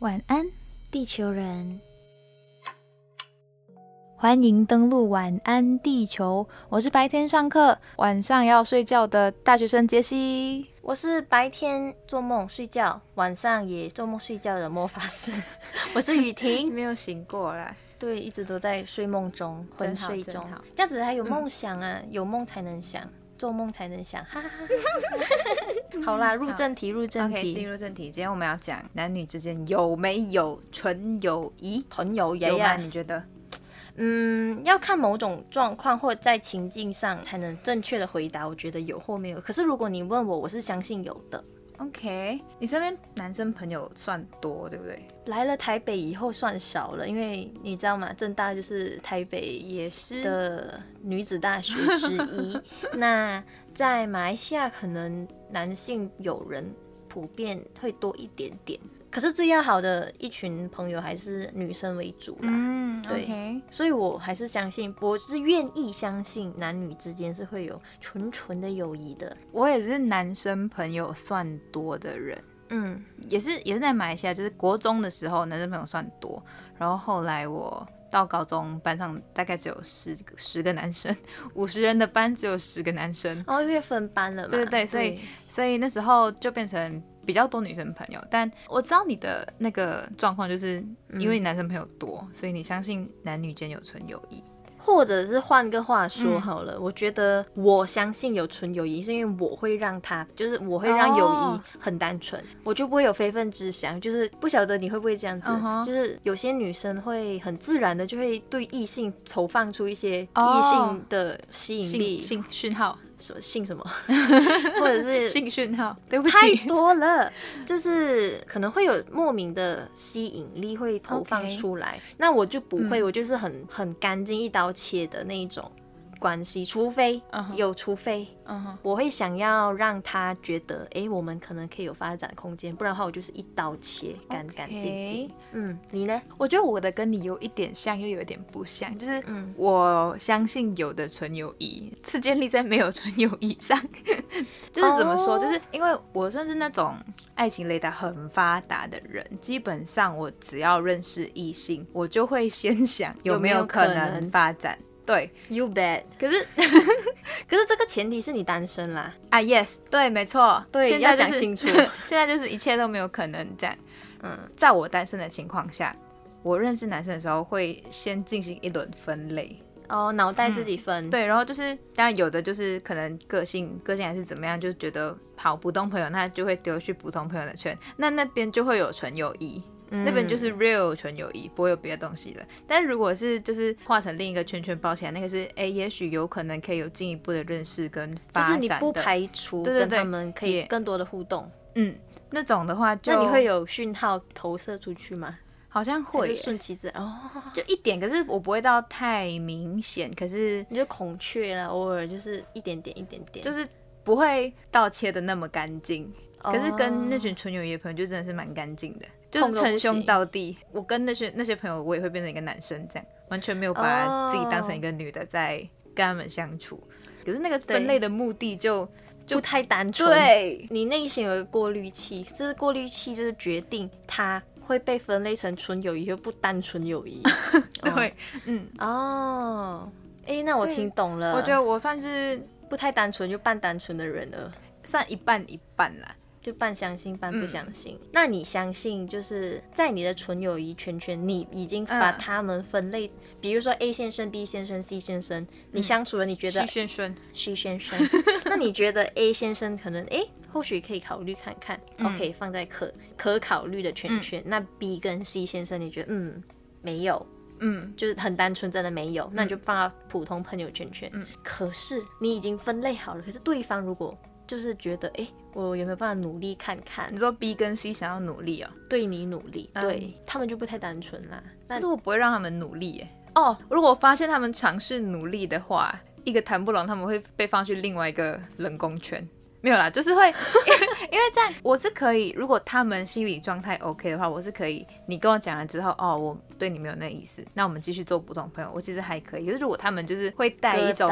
晚安，地球人！欢迎登录晚安地球，我是白天上课，晚上要睡觉的大学生杰西。我是白天做梦睡觉，晚上也做梦睡觉的魔法师。我是雨婷，没有醒过来，对，一直都在睡梦中，昏睡中。这样子才有梦想啊，有梦才能想，做梦才能想。哈哈哈哈 好啦，入正题，入正题。进入正题，今天我们要讲男女之间有没有纯友谊？朋友爷有吗？爷，你觉得？嗯，要看某种状况或在情境上才能正确的回答。我觉得有或没有。可是如果你问我，我是相信有的。OK，你身边男生朋友算多，对不对？来了台北以后算少了，因为你知道吗？正大就是台北也是的女子大学之一。那在马来西亚，可能男性友人普遍会多一点点，可是最要好的一群朋友还是女生为主啦。嗯，对所以我还是相信，我是愿意相信男女之间是会有纯纯的友谊的。我也是男生朋友算多的人，嗯，也是也是在马来西亚，就是国中的时候男生朋友算多，然后后来我到高中班上大概只有十个十个男生，五十人的班只有十个男生，哦，因为分班了嘛。对对对所以所以那时候就变成比较多女生朋友。但我知道你的那个状况，就是因为你男生朋友多，所以你相信男女间有纯友谊。或者是换个话说嗯好了，我觉得我相信有纯友谊，是因为我会让他，就是我会让友谊哦很单纯，我就不会有非分之想，就是不晓得你会不会这样子就是有些女生会很自然的就会对异性投放出一些哦异性的吸引力，性性讯号，什么性什么，或者是性讯号，对不起太。多了，就是可能会有莫名的吸引力会投放出来。那我就不会，嗯我就是很很干净一刀切的那一种关系，除非、有，除非我会想要让他觉得，哎、我们可能可以有发展空间，不然的话我就是一刀切，干干净净。嗯，你呢？我觉得我的跟你有一点像，又有一点不像，就是嗯我相信有的纯友谊是建立在没有纯友谊上，就是怎么说哦就是因为我算是那种爱情雷达很发达的人，基本上我只要认识异性，我就会先想有没有可能发展。对，You bet。可是 可是这个前提是你单身啦，啊，yes，对，没错，对，现在就是要讲清楚。现在就是一切都没有可能这样。嗯，在我单身的情况下，我认识男生的时候会先进行一轮分类。哦，脑袋自己分。对，然后就是当然有的就是可能个性个性还是怎么样，就觉得好普通朋友，那就会丢去普通朋友的圈，那那边就会有纯友谊。嗯那边就是 real 纯友谊，不会有别的东西了。但如果是就是画成另一个圈圈包起来，那个是哎，也许有可能可以有进一步的认识跟就发展的。是你不排除跟他们可以更多的互动。嗯那种的话就，那你会有讯号投射出去吗？好像会顺其自然哦，就一点，可是我不会到太明显，可是你就孔雀了，偶尔就是一点点一点点，就是是不会到切的那么干净。可是跟那哦群纯友谊的朋友就真的是蛮干净的，就是称兄道弟。我跟那些那些朋友，我也会变成一个男生，这样完全没有把自己当成一个女的在跟他们相处。可是那个分类的目的就不太单纯。，对，你内心有一个过滤器，这个过滤器就是决定它会被分类成纯友谊和不单纯友谊。对，嗯，哦，哎、那我听懂了。我觉得我算是不太单纯就半单纯的人了。算一半一半啦。就半相信半不嗯。相信。那你相信，就是在你的纯友谊圈圈，你已经把嗯他们分类，比如说 A 先生、B 先生、C 先生，你相处了，你觉得 C 先生，C 先生，那你觉得 A 先生可能诶，或许可以考虑看看、嗯。O k 放在可可考虑的圈圈。那 B 跟 C 先生，你觉得嗯没有，嗯，就是很单纯，真的没有，那你就放到普通朋友圈圈。嗯。可是你已经分类好了，可是对方如果就是觉得诶，我有没有办法努力看看你，说 B 跟 C 想要努力哦，对你努力，嗯对他们就不太单纯啦。但是我不会让他们努力耶。哦，如果发现他们尝试努力的话，一个谈不拢，他们会被放去另外一个冷宫圈。没有啦，就是会，因为这样我是可以，如果他们心理状态 OK 的话，我是可以。你跟我讲了之后，哦，我对你没有那意思，那我们继续做普通朋友，我其实还可以。可是如果他们就是会带一种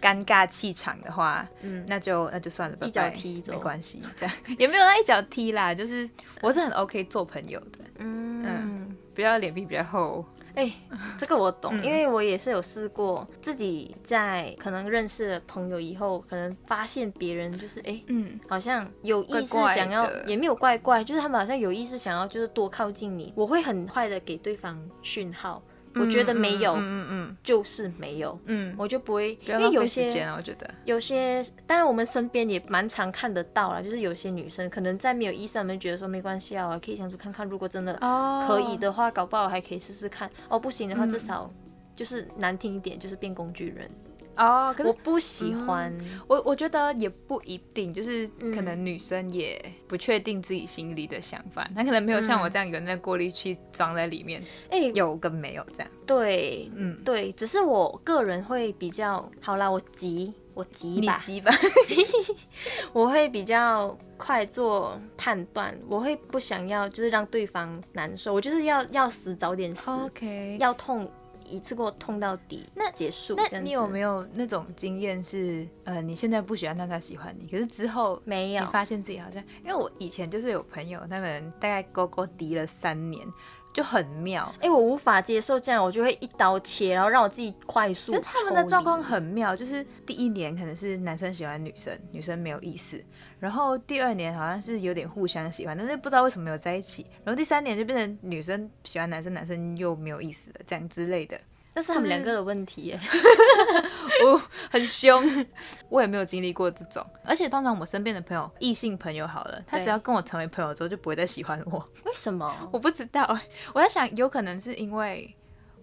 尴尬气场的话，嗯，那就那就算了，拜拜一脚踢走没关系，这样 也没有那一脚踢啦，就是我是很 OK 做朋友的。嗯，比较脸皮比较厚。哎、这个我懂，嗯因为我也是有试过，自己在可能认识了朋友以后，可能发现别人就是哎。嗯，好像有意识怪怪想要，的也没有怪怪，就是他们好像有意识想要，就是多靠近你。我会很快的给对方讯号，我觉得没有，嗯嗯嗯就是没有，嗯，我就不会，因为有些我觉得。有些，当然我们身边也蛮常看得到啦，就是有些女生可能在没有意识我们觉得说没关系啊，我可以相处看看，如果真的哦可以，的话，搞不好还可以试试看。哦，不行的话，嗯至少就是难听一点，就是变工具人。哦，可是我不喜欢，我我觉得也不一定，就是嗯。可能女生也不确定自己心里的想法，她可能没有像我嗯这样有那过滤器装在里面，哎、有跟没有这样。对嗯，对，只是我个人会比较，好啦，我急，我急吧，你急吧。我会比较快做判断，我会不想要就是让对方难受，我就是要要死早点死，OK，要痛一次给我痛到底，那结束。那你有没有那种经验是，呃，你现在不喜欢，但他喜欢你，可是之后没有你发现自己好像，因为我以前就是有朋友，他们大概勾勾敌了三年，就很妙。哎、我无法接受这样，我就会一刀切，然后让我自己快速他们的状况很妙，就是第一年可能是男生喜欢女生，女生没有意思，然后第二年好像是有点互相喜欢，但是不知道为什么没有在一起，然后第三年就变成女生喜欢男生，男生又没有意思了，这样之类的。那是他们两个的问题耶。我很凶，我也没有经历过这种。而且通常我身边的朋友，异性朋友好了，他只要跟我成为朋友之后，就不会再喜欢我。为什么？我不知道欸，我在想，有可能是因为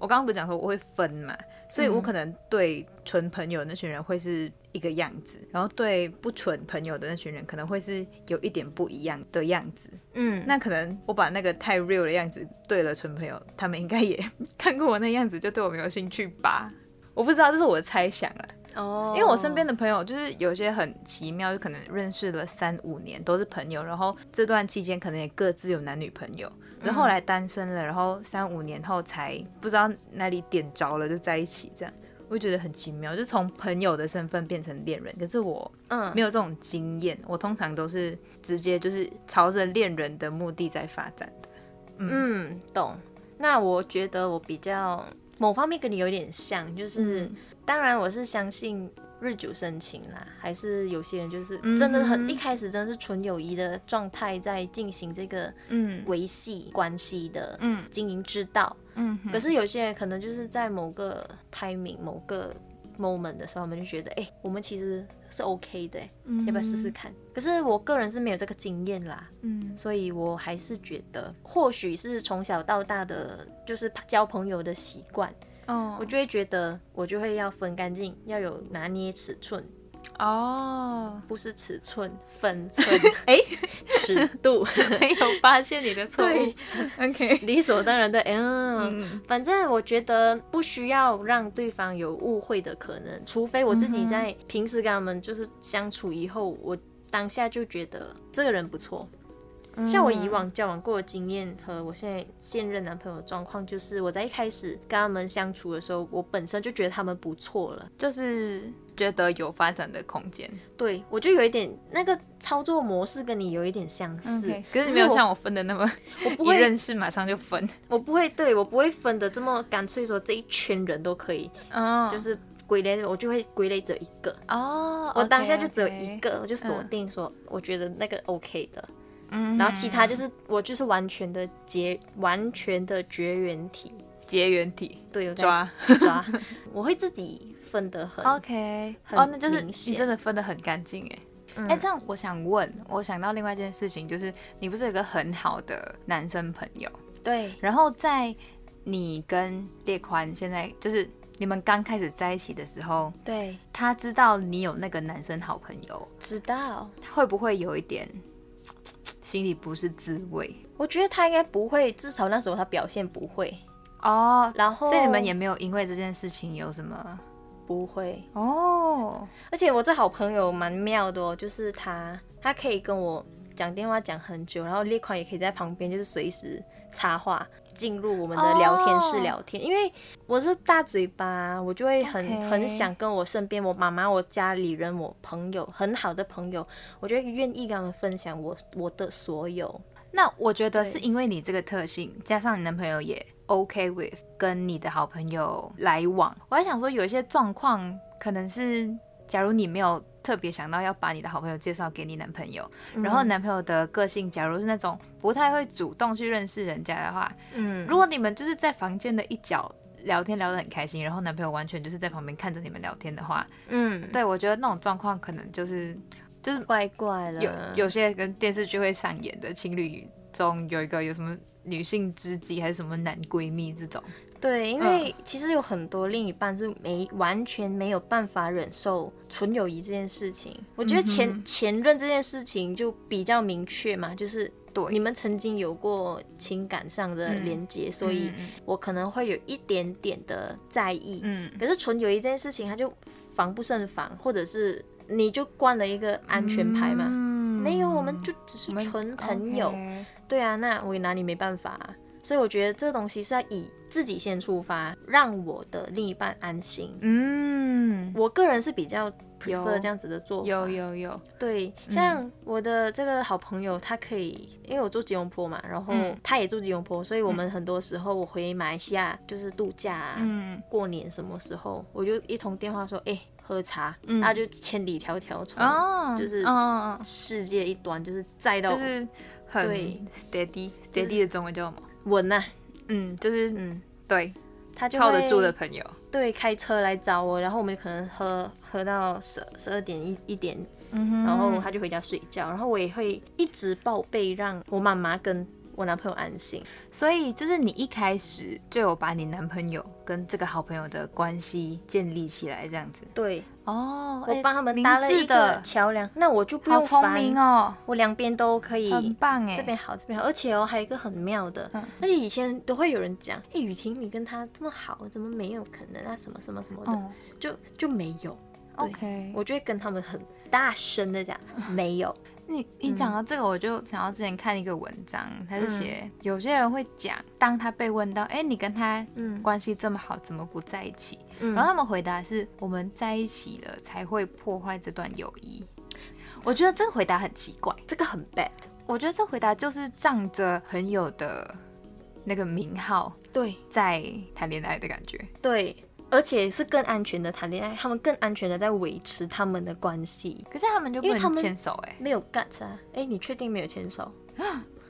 我刚刚不是讲说我会分嘛，所以我嗯可能对纯朋友那群人会是一个样子，然后对不纯朋友的那群人可能会是有一点不一样的样子。嗯，那可能我把那个太 real 的样子对了纯朋友，他们应该也看过我那样子，就对我没有兴趣吧。我不知道，这是我的猜想啊。哦，因为我身边的朋友就是有些很奇妙，就可能认识了三五年都是朋友，然后这段期间可能也各自有男女朋友，然后后来单身了，然后三五年后才不知道哪里点着了就在一起，这样我就觉得很奇妙，就从朋友的身份变成恋人。可是我嗯没有这种经验，我通常都是直接就是朝着恋人的目的在发展的。嗯懂。那我觉得我比较某方面跟你有点像，就是、嗯当然我是相信日久生情啦，还是有些人就是嗯真的很、哼一开始真的是纯友谊的状态在进行这个嗯维系关系的嗯经营之道。嗯，可是有些人可能就是在某个 timing、某个 moment 的时候，我们就觉得，哎、我们其实是 OK 的、哎要不要试试看？可是我个人是没有这个经验啦，嗯所以我还是觉得，或许是从小到大的就是交朋友的习惯，哦我就会觉得我就会要分干净，要有拿捏尺寸，哦，不是尺寸，分寸，哎尺度，没有发现你的错误。对。OK，理所当然的，嗯。嗯。反正我觉得不需要让对方有误会的可能，除非我自己在平时跟他们就是相处以后，我当下就觉得这个人不错。像我以往交往过的经验和我现在现任男朋友的状况，就是我在一开始跟他们相处的时候，我本身就觉得他们不错了，就是觉得有发展的空间。对我就有一点那个操作模式跟你有一点相似可是你没有像我分的那么我 不会认识马上就分。我不会对我不会分的这么干脆，说这一圈人都可以，哦就是归类，我就会归类只有一个。哦，我当下就只有一个，我就锁定说，我觉得那个 OK 的，嗯然后其他就是我就是完全的结，完全的绝缘体，结缘体对，抓。抓，我会自己分得很 OK，很哦，那就是你真的分得很干净哎。嗯。哎、这样我想问，我想到另外一件事情，就是你不是有一个很好的男生朋友，对，然后在你跟列宽现在就是你们刚开始在一起的时候，对，他知道你有那个男生好朋友，知道。他会不会有一点心里不是滋味？我觉得他应该不会，至少那时候他表现不会，哦，然后所以你们也没有因为这件事情有什么不会。哦，而且我这好朋友蛮妙的哦，就是他，他可以跟我讲电话讲很久，然后列款也可以在旁边，就是随时插话进入我们的聊天室哦聊天。因为我是大嘴巴，我就会很很想跟我身边我妈妈、我家里人、我朋友很好的朋友，我就会愿意跟他们分享我我的所有。那我觉得是因为你这个特性，加上你男朋友也 OK with 跟你的好朋友来往。我还想说，有一些状况可能是，假如你没有特别想到要把你的好朋友介绍给你男朋友，然后嗯男朋友的个性假如是那种不太会主动去认识人家的话，嗯，如果你们就是在房间的一角聊天聊得很开心，然后男朋友完全就是在旁边看着你们聊天的话，嗯，对我觉得那种状况可能就是就是怪怪的，有有些跟电视剧会上演的情侣中有一个有什么女性知己还是什么男闺蜜这种，对，因为其实有很多另一半是没完全没有办法忍受纯友谊这件事情。我觉得前、嗯前任这件事情就比较明确嘛，就是对你们曾经有过情感上的嗯连接，所以嗯我可能会有一点点的在意。嗯可是纯友谊这件事情，它就防不胜防，或者是你就惯了一个安全牌嘛。嗯没有，我们就只是纯朋友。对啊，那我也拿你没办法、啊。所以我觉得这个东西是要以自己先出发，让我的另一半安心。嗯，我个人是比较 prefer 有这样子的做法。有有有，对，像我的这个好朋友，他可以，因为我住吉隆坡嘛，然后嗯。他也住吉隆坡，所以我们很多时候我回马来西亚就是度假、啊，嗯。过年什么时候，我就一通电话说，哎、喝茶，嗯。他就千里迢迢从哦，就是世界一端，就是再到嗯，就是很 steady steady 的中文叫什么？稳呐、嗯，就是嗯，对他就靠得住的朋友，对，开车来找我，然后我们可能喝喝到十十二点一一点，嗯然后他就回家睡觉，然后我也会一直报备，让我妈妈跟我男朋友安心。所以就是你一开始就有把你男朋友跟这个好朋友的关系建立起来，这样子对，哦我帮他们搭了一个，桥梁，那我就不好聪用烦明哦，我两边都可以。很棒哎，这边好，这边好，而且哦，还有一个很妙的，嗯而且以前都会有人讲，哎、雨婷你跟他这么好，怎么没有可能啊？什么什么什么的，哦就就没有。，OK，我就会跟他们很大声的讲，没有。你你讲到这个，我就想到之前看一个文章，他是嗯写有些人会讲，当他被问到，哎、你跟他嗯关系这么好，怎么不在一起？嗯然后他们回答是我们在一起了才会破坏这段友谊。我觉得这个回答很奇怪，这个很 bad。我觉得这回答就是仗着很有的那个名号对在谈恋爱的感觉。对，而且是更安全的谈恋爱，他们更安全的在维持他们的关系，可是他们就不能因为他们牵手哎、没有 guts 啊。哎，你确定没有牵手？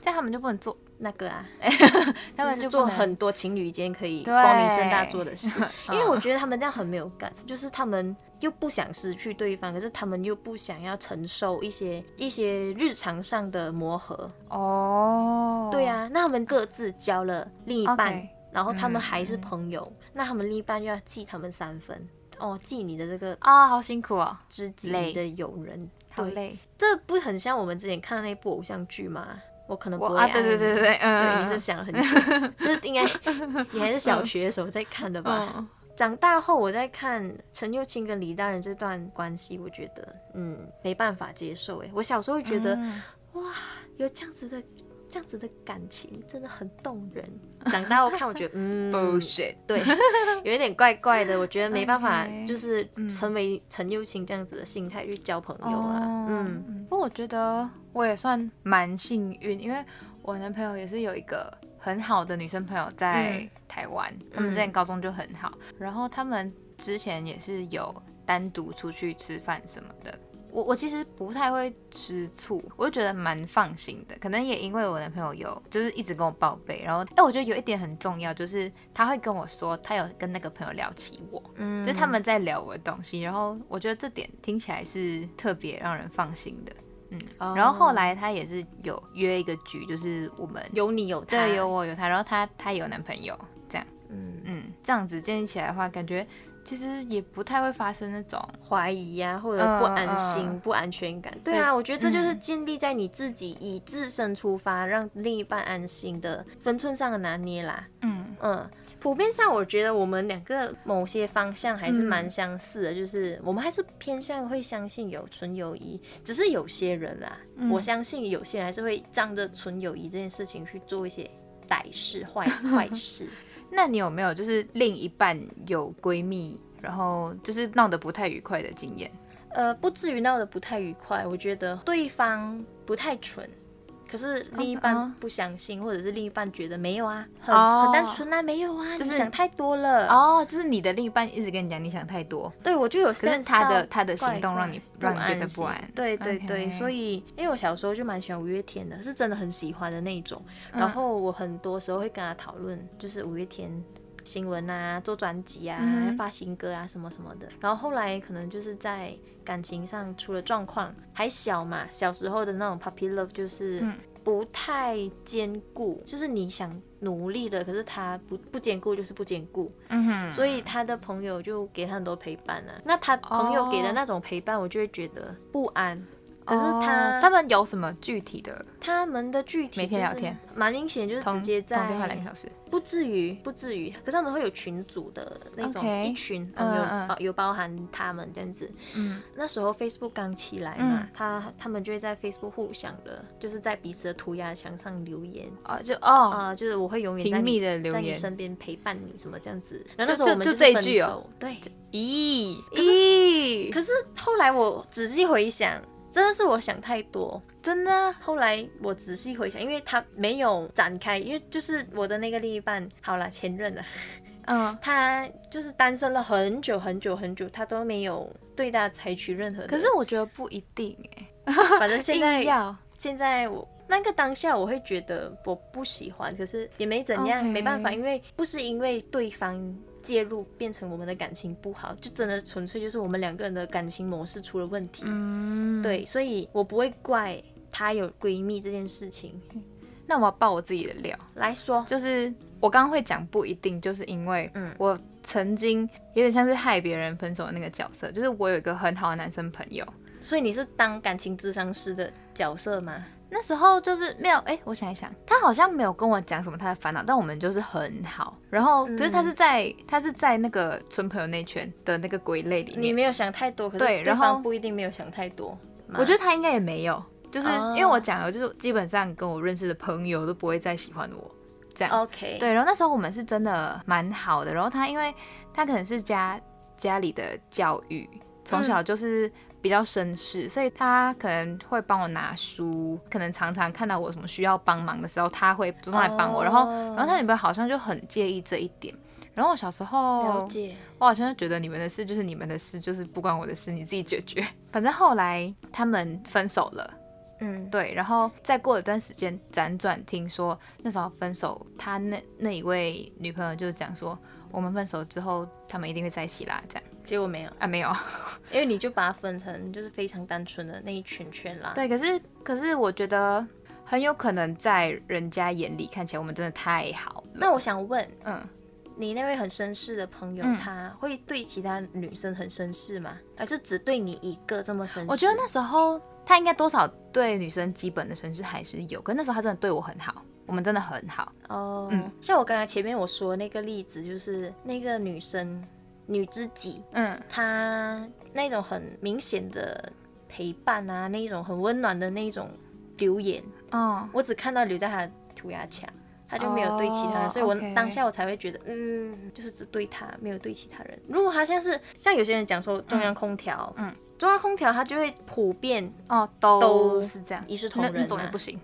这样他们就不能做，那个啊，他们就做很多情侣间可以光明正大做的事。因为嗯我觉得他们这样很没有 guts，就是他们又不想失去对方，可是他们又不想要承受一些一些日常上的磨合。哦，对啊，那他们各自交了另一半然后他们嗯还是嗯朋友，那他们另一半又要记他们三分。哦，记你的这个啊，好辛苦哦，知己，的友人，对，好累。这不很像我们之前看的那部偶像剧吗？我可能不会我啊，对对对对对，嗯，对，你是想了很久，这应该 你还是小学的时候在看的吧？嗯，长大后我在看陈幼卿跟李大人这段关系，我觉得嗯没办法接受哎。我小时候会觉得、嗯有这样子的这样子的感情真的很动人，长大后看我觉得嗯 bullshit，对，有一点怪怪的，我觉得没办法就是嗯。成为陈幼卿这样子的心态去交朋友啦。哦嗯，不过我觉得我也算蛮幸运，因为我男朋友也是有一个很好的女生朋友在嗯。台湾，他们之前高中就很好，然后他们之前也是有单独出去吃饭什么的。我我其实不太会吃醋，我就觉得蛮放心的。可能也因为我男朋友有就是一直跟我报备，然后哎、我觉得有一点很重要，就是他会跟我说他有跟那个朋友聊起我，嗯就是他们在聊我的东西，然后我觉得这点听起来是特别让人放心的。嗯，哦然后后来他也是有约一个局，就是我们有你有他，对有我有他，然后他他有男朋友，这样，嗯嗯，这样子建立起来的话，感觉其实也不太会发生那种，怀疑呀、或者不安心、不安全感。对对啊，我觉得这就是嗯建立在你自己以自身出发，让另一半安心的分寸上的拿捏啦。嗯嗯，普遍上我觉得我们两个某些方向还是蛮嗯相似的，就是我们还是偏向会相信有纯友谊，只是有些人啦，嗯我相信有些人还是会仗着纯友谊这件事情去做一些歹事、坏 坏事。那你有没有就是另一半有闺蜜，然后就是闹得不太愉快的经验？呃，不至于闹得不太愉快，我觉得对方不太蠢，可是另一半嗯不相信，或者是另一半觉得没有啊，很、哦很单纯啊，没有啊，就是想太多了。哦，就是你的另一半一直跟你讲你想太多，对，我就有可是他的他的行动让你让你觉得不安。对对对所以因为我小时候就蛮喜欢五月天的，是真的很喜欢的那一种。然后我很多时候会跟他讨论，就是五月天新闻啊，做专辑啊，嗯发新歌啊什么什么的。然后后来可能就是在感情上出了状况，还小嘛，小时候的那种 puppy love 就是嗯不太坚固，就是你想努力了，可是他不不坚固就是不坚固。嗯哼，所以他的朋友就给他很多陪伴啊。那他朋友给的那种陪伴，我就会觉得不安。可是他、哦他们有什么具体的？他们的具体每天聊天，蛮明显就是直接在通电话两个小时？不至于不至于，可是他们会有群组的那种一群嗯嗯。哦有包含他们这样子。嗯，那时候 Facebook 刚起来嘛，他他们就会在 Facebook 互相的，就是在彼此的涂鸦墙上留言。啊，就哦，啊、就是我会永远在你的留言。在你身边陪伴你什么这样子。然后那时候我们就是这一句哦，对。咦咦，可是后来我仔细回想，真的是我想太多。真的后来我仔细回想，因为他没有展开，因为就是我的那个另一半，好了，前任了，嗯，他就是单身了很久很久很久，他都没有对他采取任何。可是我觉得不一定哎，反正现在要现在我那个当下我会觉得我不喜欢，可是也没怎样没办法，因为不是因为对方介入变成我们的感情不好，就真的纯粹就是我们两个人的感情模式出了问题。嗯，对，所以我不会怪她有闺蜜这件事情那我要爆我自己的料，来说。就是我刚刚会讲不一定，就是因为嗯我曾经有点像是害别人分手的那个角色，就是我有一个很好的男生朋友，所以你是当感情智商师的角色吗？那时候就是没有，哎、我想一想，他好像没有跟我讲什么他的烦恼，但我们就是很好。然后，嗯可是他是在、他是在那个纯朋友那圈的那个归类里面，你没有想太多，可是对对然后方不一定没有想太多。我觉得他应该也没有，就是哦因为我讲了，就是基本上跟我认识的朋友都不会再喜欢我这样。OK，对，然后那时候我们是真的蛮好的，然后他因为他可能是家家里的教育，从小就是比较绅士，所以他可能会帮我拿书，可能常常看到我什么需要帮忙的时候，他会主动来帮我，然后然后他女朋友好像就很介意这一点。然后我小时了候，解，我好像就觉得你们的事就是你们的事，就是不关我的事，你自己解决。反正后来他们分手了，嗯，对，然后再过了一段时间，辗转听说那时候分手，他那那一位女朋友就讲说，我们分手之后，他们一定会在一起啦，这样结果没有，啊没有，因为你就把它分成就是非常单纯的那一圈圈啦。，对，可是可是我觉得很有可能在人家眼里看起来我们真的太好了，那我想问嗯，你那位很绅士的朋友，嗯。他会对其他女生很绅士吗？还是只对你一个这么绅士？我觉得那时候他应该多少对女生基本的绅士还是有，可是那时候他真的对我很好，我们真的很好，哦，嗯。像我刚刚前面我说的那个例子，就是那个女生女知己，嗯。她那种很明显的陪伴啊，那一种很温暖的那一种留言，哦，我只看到留在她的涂鸦墙。她就没有对其他人哦所以我当下我才会觉得，嗯，就是只对她，没有对其他人。如果她像是像有些人讲说中央空调，嗯。中央空调它就会普遍哦，都都是这样，一视同仁、啊。那种也不，行，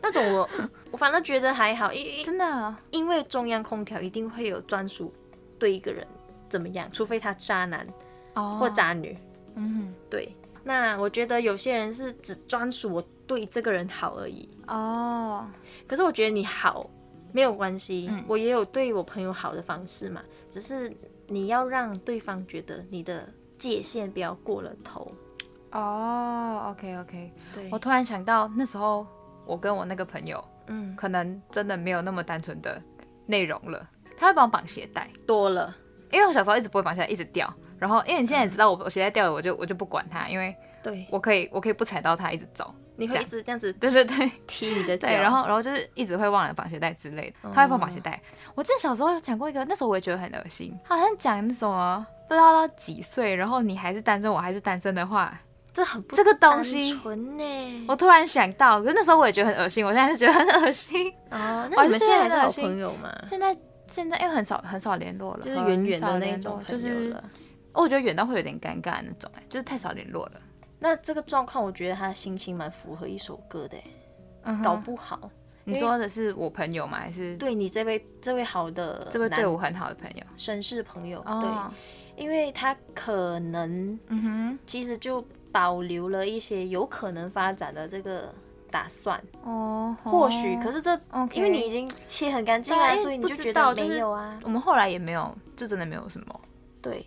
那种我我反正觉得还好，因因真的，因为中央空调一定会有专属对一个人怎么样，除非他渣男哦。或渣女。嗯对，那我觉得有些人是只专属我对这个人好而已。哦，可是我觉得你好没有关系，嗯。我也有对我朋友好的方式嘛，只是你要让对方觉得你的界限不要过了头。哦，OK OK，对，我突然想到那时候我跟我那个朋友，嗯。可能真的没有那么单纯的内容了。他会帮我绑鞋带，多了，因为我小时候一直不会绑鞋带，一直掉。然后因为你现在也知道我我鞋带掉了，我就我就不管它，因为对，我可以我可以不踩到它一直走。你会一直这样子对对对踢你的脚，对，然后然后就是一直会忘了绑鞋带之类的。他会帮绑鞋带。我记得小时候有讲过一个，那时候我也觉得很恶心，好像讲那什么不知道到几岁，然后你还是单身，我还是单身的话，这很不这个东西纯呢。我突然想到，可是那时候我也觉得很恶心，我现在是觉得很恶心。哦，那你们现在还是好朋友吗？现在现在因为很少很少联络了，就是远远的那种就是了。我觉得远到会有点尴尬的那种、哎，就是太少联络了。那这个状况，我觉得他心情蛮符合一首歌的欸，嗯搞不好你说的是我朋友吗？还是对你这位这位好的这位对我很好的朋友？绅士朋友，哦，对，因为他可能嗯哼，其实就保留了一些有可能发展的这个打算，哦，或许，可是是这因为你已经切很干净了，所以你就觉得没有啊，我们后来也没有，就真的没有什么。对，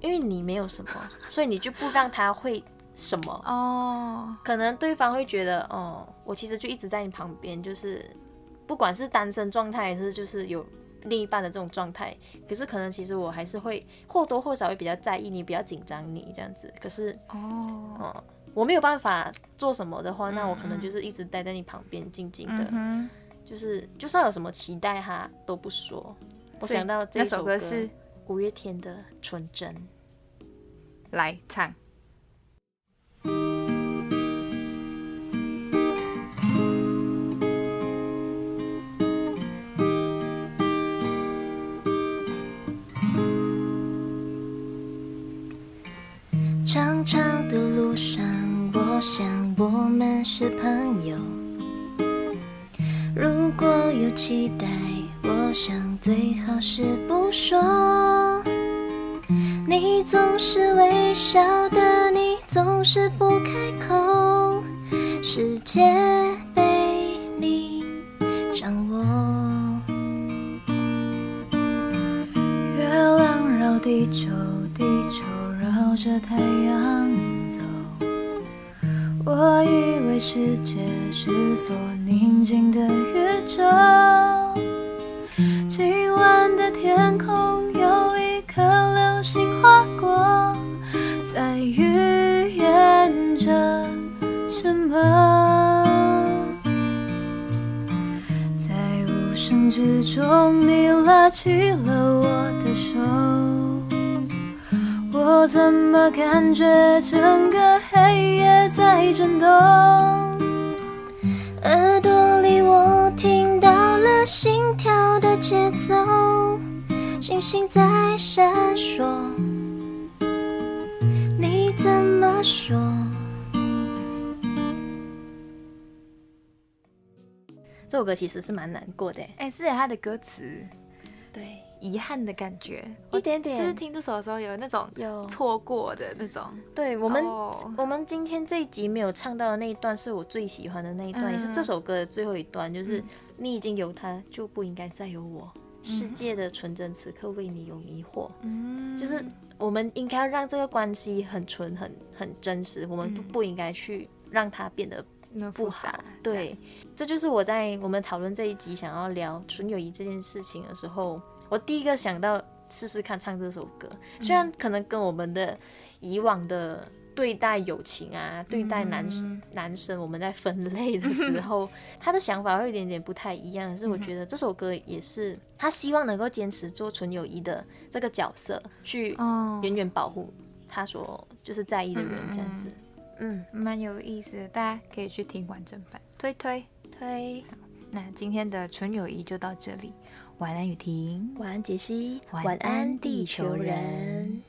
因为你没有什么，所以你就不让他会什么。哦，可能对方会觉得，哦，我其实就一直在你旁边，就是不管是单身状态，还是就是有另一半的这种状态，可是可能其实我还是会或多或少会比较在意你，比较紧张你这样子。可是，哦，哦，我没有办法做什么的话，那我可嗯能就是一直待在你旁边，静静的，嗯就是就算有什么期待，哈都不说。我想到这首歌是五月天的《纯真》。来唱，是朋友。如果有期待，我想最好是不说。你总是微笑的，你总是不开口，世界被你掌握。月亮绕地球，地球绕着太阳。我以为世界是座宁静的宇宙，今晚的天空有一颗流星划过，在预言着什么？在无声之中，你拉起了我的手。我怎么感觉整个在震动？耳朵里我听到了心跳的节奏，星星在闪烁。你怎么说？这首歌其实是蛮难过的，哎，是它的歌词对，遗憾的感觉，一点点。就是听这首的时候有那种有。错过的那种。对我们、哦。我们今天这一集没有唱到的那一段是我最喜欢的那一段，嗯。也是这首歌的最后一段，就是、嗯你已经有他，就不应该再有我。世界的纯真此刻为你有迷惑，嗯。就是我们应该要让这个关系很纯、很很真实，我们不嗯。不应该去让它变得不好。复杂。。对，这就是我在我们讨论这一集想要聊纯友谊这件事情的时候，我第一个想到试试看唱这首歌。虽然可能跟我们的以往的对待友情啊，对待男、嗯男生，我们在分类的时候，他的想法会有一点点不太一样。可是我觉得这首歌也是他希望能够坚持做纯友谊的这个角色，去哦，远远保护他所就是在意的人，这样子。嗯，蛮有意思的，大家可以去听完整版，推推。推。那今天的纯友谊就到这里，晚安雨婷。晚安，杰西。晚安地球人人